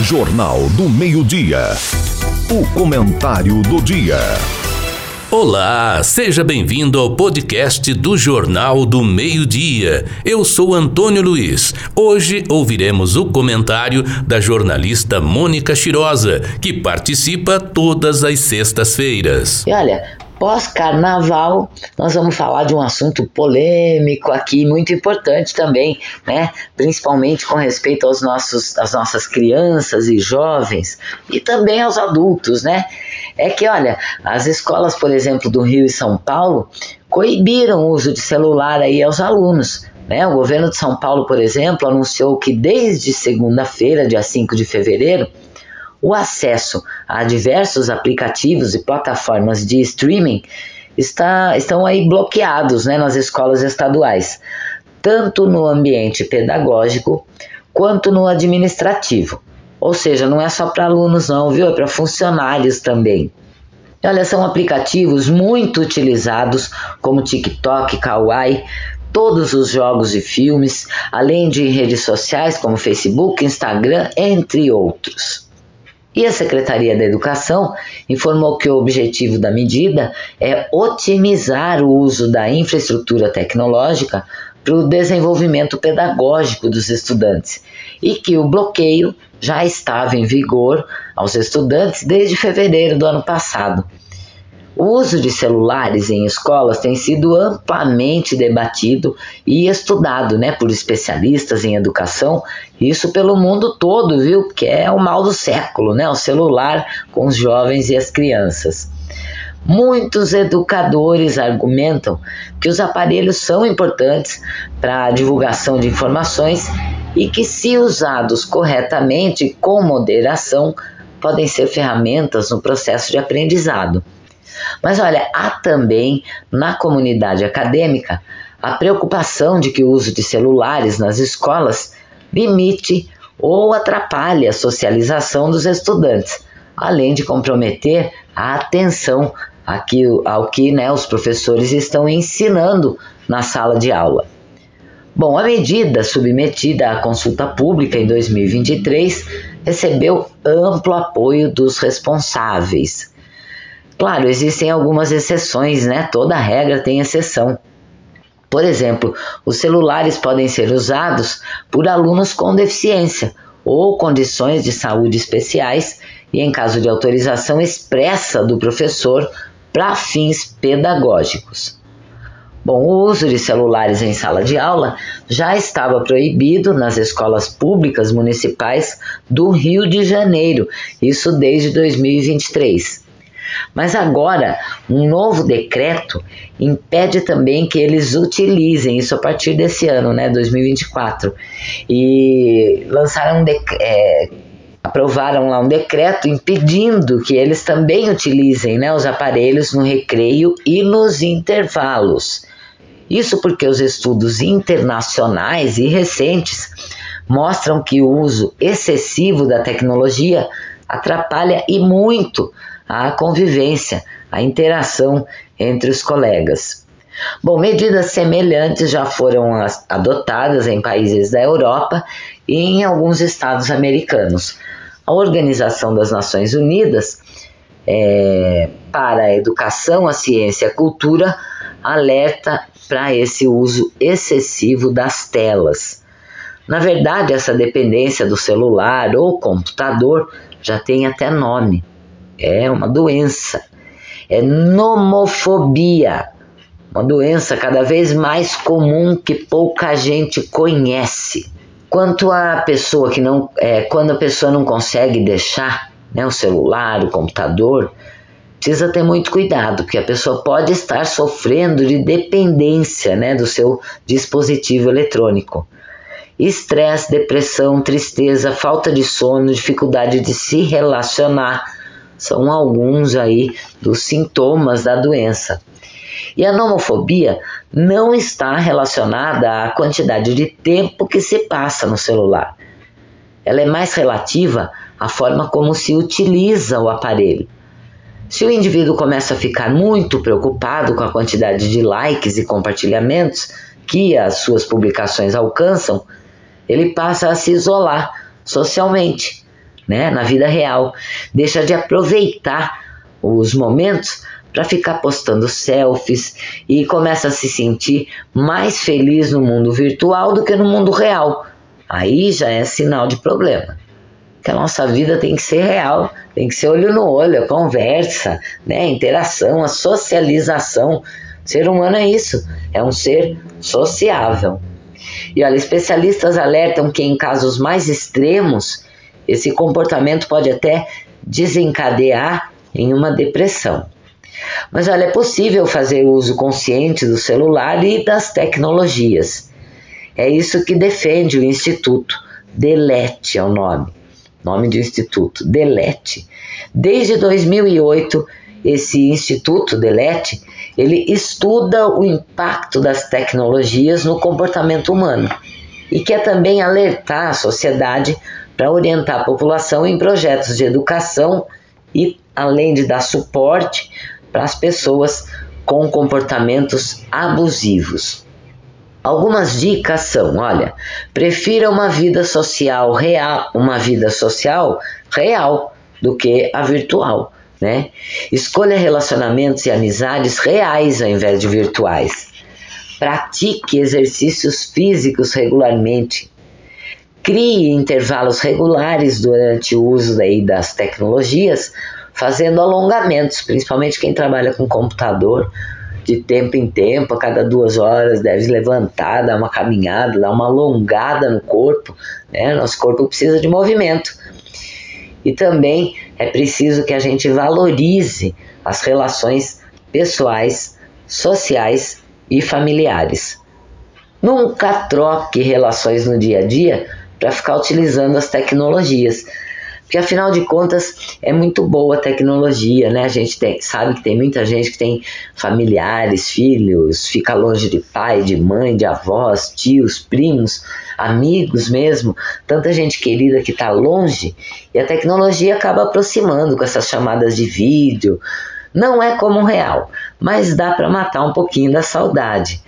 Jornal do Meio-Dia. O comentário do dia. Olá, seja bem-vindo ao podcast do Jornal do Meio-Dia. Eu sou Antônio Luiz. Hoje ouviremos o comentário da jornalista Mônica Chirosa, que participa todas as sextas-feiras. E olha, pós-carnaval, nós vamos falar de um assunto polêmico aqui, muito importante também, né? Principalmente com respeito aos nossos, às nossas crianças e jovens e também aos adultos, né? É que, olha, as escolas, por exemplo, do Rio e São Paulo, coibiram o uso de celular aí aos alunos. Né? O governo de São Paulo, por exemplo, anunciou que desde segunda-feira, dia 5 de fevereiro, o acesso a diversos aplicativos e plataformas de streaming está, estão aí bloqueados né, nas escolas estaduais, tanto no ambiente pedagógico quanto no administrativo. Ou seja, não é só para alunos não, viu? É para funcionários também. Olha, são aplicativos muito utilizados como TikTok, Kawaii, todos os jogos e filmes, além de redes sociais como Facebook, Instagram, entre outros. E a Secretaria da Educação informou que o objetivo da medida é otimizar o uso da infraestrutura tecnológica para o desenvolvimento pedagógico dos estudantes e que o bloqueio já estava em vigor aos estudantes desde fevereiro do ano passado. O uso de celulares em escolas tem sido amplamente debatido e estudado né, por especialistas em educação, isso pelo mundo todo, viu? Que é o mal do século, né? O celular com os jovens e as crianças. Muitos educadores argumentam que os aparelhos são importantes para a divulgação de informações e que, se usados corretamente e com moderação, podem ser ferramentas no processo de aprendizado. Mas olha, há também na comunidade acadêmica a preocupação de que o uso de celulares nas escolas limite ou atrapalhe a socialização dos estudantes, além de comprometer a atenção ao que né, os professores estão ensinando na sala de aula. Bom, a medida submetida à consulta pública em 2023 recebeu amplo apoio dos responsáveis. Claro, existem algumas exceções, né? Toda regra tem exceção. Por exemplo, os celulares podem ser usados por alunos com deficiência ou condições de saúde especiais e em caso de autorização expressa do professor para fins pedagógicos. Bom, o uso de celulares em sala de aula já estava proibido nas escolas públicas municipais do Rio de Janeiro, isso desde 2023. Mas agora, um novo decreto impede também que eles utilizem isso a partir desse ano, né, 2024. E lançaram um é, aprovaram lá um decreto impedindo que eles também utilizem né, os aparelhos no recreio e nos intervalos. Isso porque os estudos internacionais e recentes mostram que o uso excessivo da tecnologia atrapalha e muito a convivência, a interação entre os colegas. Bom, medidas semelhantes já foram adotadas em países da Europa e em alguns estados americanos. A Organização das Nações Unidas é, para a Educação, a Ciência e a Cultura alerta para esse uso excessivo das telas. Na verdade, essa dependência do celular ou computador já tem até nome é uma doença. É nomofobia, uma doença cada vez mais comum que pouca gente conhece. Quanto à pessoa que não, é, quando a pessoa não consegue deixar né, o celular, o computador, precisa ter muito cuidado, porque a pessoa pode estar sofrendo de dependência né, do seu dispositivo eletrônico. Estresse, depressão, tristeza, falta de sono, dificuldade de se relacionar são alguns aí dos sintomas da doença. E a nomofobia não está relacionada à quantidade de tempo que se passa no celular. Ela é mais relativa à forma como se utiliza o aparelho. Se o indivíduo começa a ficar muito preocupado com a quantidade de likes e compartilhamentos que as suas publicações alcançam, ele passa a se isolar socialmente né, na vida real. Deixa de aproveitar os momentos para ficar postando selfies e começa a se sentir mais feliz no mundo virtual do que no mundo real. Aí já é sinal de problema. Que a nossa vida tem que ser real, tem que ser olho no olho, conversa, né, interação, a socialização. O ser humano é isso, é um ser sociável. E olha, especialistas alertam que em casos mais extremos, esse comportamento pode até desencadear em uma depressão. Mas olha, é possível fazer uso consciente do celular e das tecnologias. É isso que defende o Instituto. Delete é o nome. Nome do Instituto, Delete. Desde 2008, esse Instituto Delete, ele estuda o impacto das tecnologias no comportamento humano e quer também alertar a sociedade para orientar a população em projetos de educação e além de dar suporte para as pessoas com comportamentos abusivos. Algumas dicas são, olha, prefira uma vida social real, uma vida social real do que a virtual, né? Escolha relacionamentos e amizades reais ao invés de virtuais. Pratique exercícios físicos regularmente. Crie intervalos regulares durante o uso daí das tecnologias fazendo alongamentos, principalmente quem trabalha com computador, de tempo em tempo, a cada duas horas, deve levantar, dar uma caminhada, dar uma alongada no corpo. Né? Nosso corpo precisa de movimento. E também é preciso que a gente valorize as relações pessoais, sociais e familiares. Nunca troque relações no dia a dia para ficar utilizando as tecnologias porque afinal de contas é muito boa a tecnologia, né? A gente tem, sabe que tem muita gente que tem familiares, filhos, fica longe de pai, de mãe, de avós, tios, primos, amigos mesmo, tanta gente querida que está longe e a tecnologia acaba aproximando com essas chamadas de vídeo. Não é como real, mas dá para matar um pouquinho da saudade.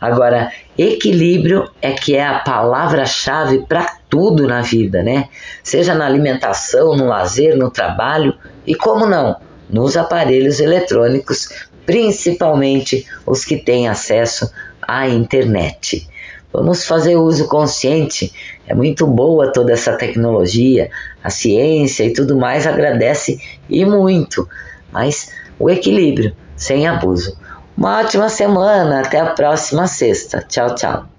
Agora, equilíbrio é que é a palavra-chave para tudo na vida, né? Seja na alimentação, no lazer, no trabalho e como não, nos aparelhos eletrônicos, principalmente os que têm acesso à internet. Vamos fazer uso consciente. É muito boa toda essa tecnologia, a ciência e tudo mais agradece e muito, mas o equilíbrio, sem abuso. Uma ótima semana, até a próxima sexta. Tchau, tchau.